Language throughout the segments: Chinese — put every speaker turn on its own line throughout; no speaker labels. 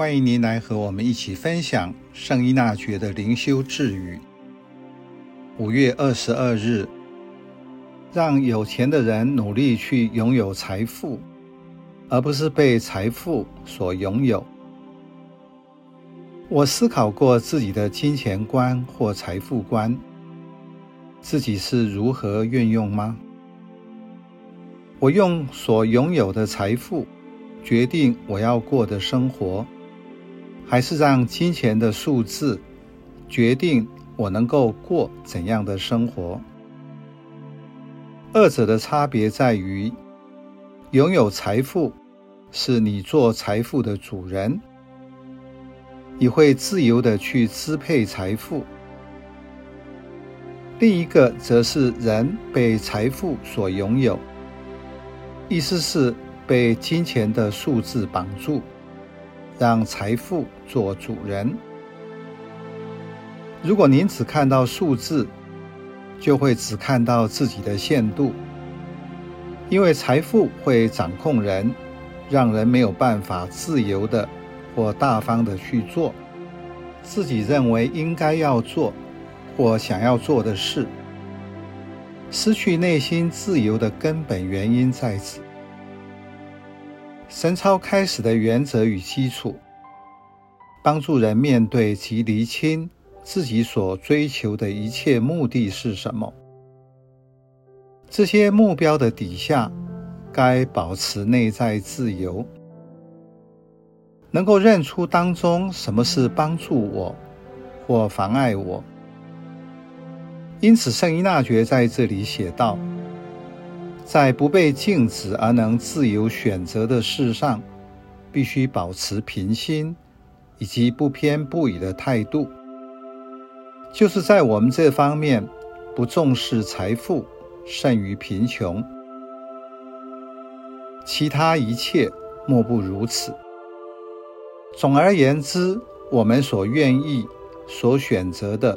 欢迎您来和我们一起分享圣依纳爵的灵修智语。五月二十二日，让有钱的人努力去拥有财富，而不是被财富所拥有。我思考过自己的金钱观或财富观，自己是如何运用吗？我用所拥有的财富决定我要过的生活。还是让金钱的数字决定我能够过怎样的生活。二者的差别在于，拥有财富是你做财富的主人，你会自由的去支配财富；另一个则是人被财富所拥有，意思是被金钱的数字绑住。让财富做主人。如果您只看到数字，就会只看到自己的限度，因为财富会掌控人，让人没有办法自由的或大方的去做自己认为应该要做或想要做的事。失去内心自由的根本原因在此。神操开始的原则与基础，帮助人面对及厘清自己所追求的一切目的是什么。这些目标的底下，该保持内在自由，能够认出当中什么是帮助我或妨碍我。因此，圣依纳爵在这里写道。在不被禁止而能自由选择的事上，必须保持平心以及不偏不倚的态度。就是在我们这方面，不重视财富胜于贫穷，其他一切莫不如此。总而言之，我们所愿意、所选择的，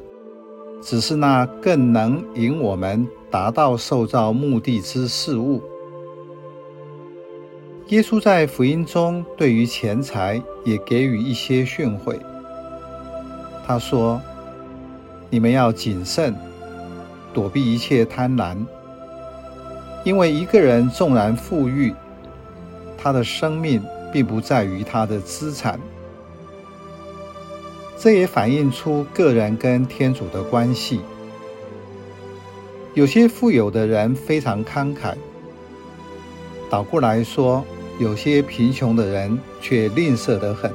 只是那更能引我们。达到受造目的之事物。耶稣在福音中对于钱财也给予一些训诲。他说：“你们要谨慎，躲避一切贪婪，因为一个人纵然富裕，他的生命并不在于他的资产。”这也反映出个人跟天主的关系。有些富有的人非常慷慨，倒过来说，有些贫穷的人却吝啬得很。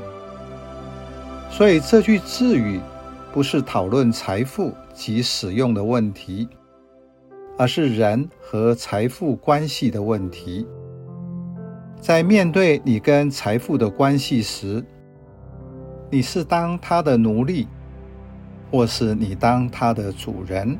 所以这句智语不是讨论财富及使用的问题，而是人和财富关系的问题。在面对你跟财富的关系时，你是当他的奴隶，或是你当他的主人？